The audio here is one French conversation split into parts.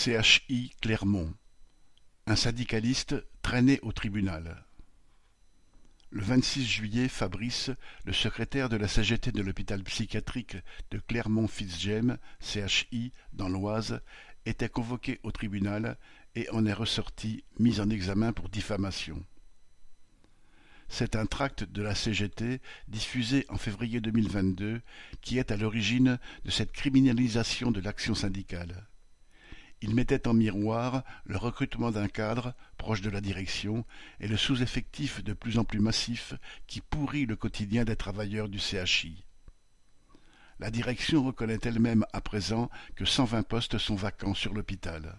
CHI Clermont. Un syndicaliste traîné au tribunal. Le vingt-six juillet, Fabrice, le secrétaire de la CGT de l'hôpital psychiatrique de Clermont-Fitzgem, CHI, dans l'Oise, était convoqué au tribunal et en est ressorti mis en examen pour diffamation. C'est un tract de la CGT diffusé en février 2022 qui est à l'origine de cette criminalisation de l'action syndicale. Il mettait en miroir le recrutement d'un cadre proche de la direction et le sous-effectif de plus en plus massif qui pourrit le quotidien des travailleurs du CHI. La direction reconnaît elle-même à présent que cent vingt postes sont vacants sur l'hôpital.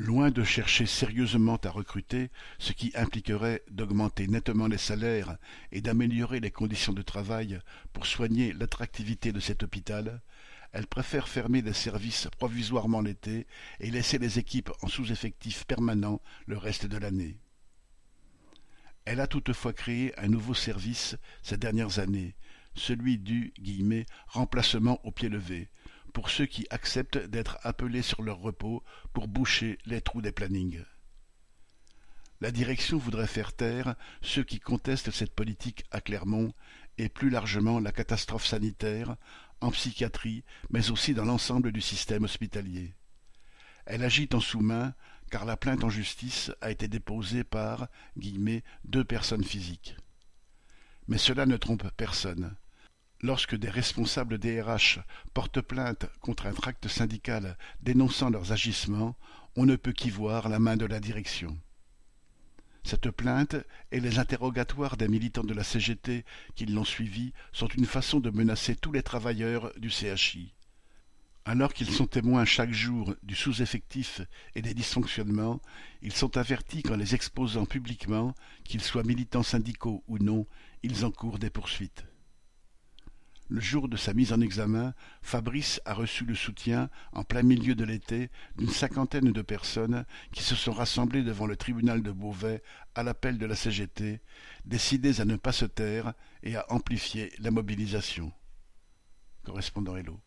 Loin de chercher sérieusement à recruter, ce qui impliquerait d'augmenter nettement les salaires et d'améliorer les conditions de travail pour soigner l'attractivité de cet hôpital, elle préfère fermer des services provisoirement l'été et laisser les équipes en sous-effectif permanent le reste de l'année. Elle a toutefois créé un nouveau service ces dernières années, celui du remplacement au pied levé, pour ceux qui acceptent d'être appelés sur leur repos pour boucher les trous des plannings. La direction voudrait faire taire ceux qui contestent cette politique à Clermont et plus largement la catastrophe sanitaire en psychiatrie, mais aussi dans l'ensemble du système hospitalier. Elle agit en sous-main, car la plainte en justice a été déposée par deux personnes physiques. Mais cela ne trompe personne. Lorsque des responsables DRH portent plainte contre un tract syndical dénonçant leurs agissements, on ne peut qu'y voir la main de la direction. Cette plainte et les interrogatoires des militants de la CGT qui l'ont suivie sont une façon de menacer tous les travailleurs du CHI. Alors qu'ils sont témoins chaque jour du sous-effectif et des dysfonctionnements, ils sont avertis qu'en les exposant publiquement, qu'ils soient militants syndicaux ou non, ils encourent des poursuites. Le jour de sa mise en examen, Fabrice a reçu le soutien, en plein milieu de l'été, d'une cinquantaine de personnes qui se sont rassemblées devant le tribunal de Beauvais à l'appel de la CGT, décidées à ne pas se taire et à amplifier la mobilisation. Correspondant Hello.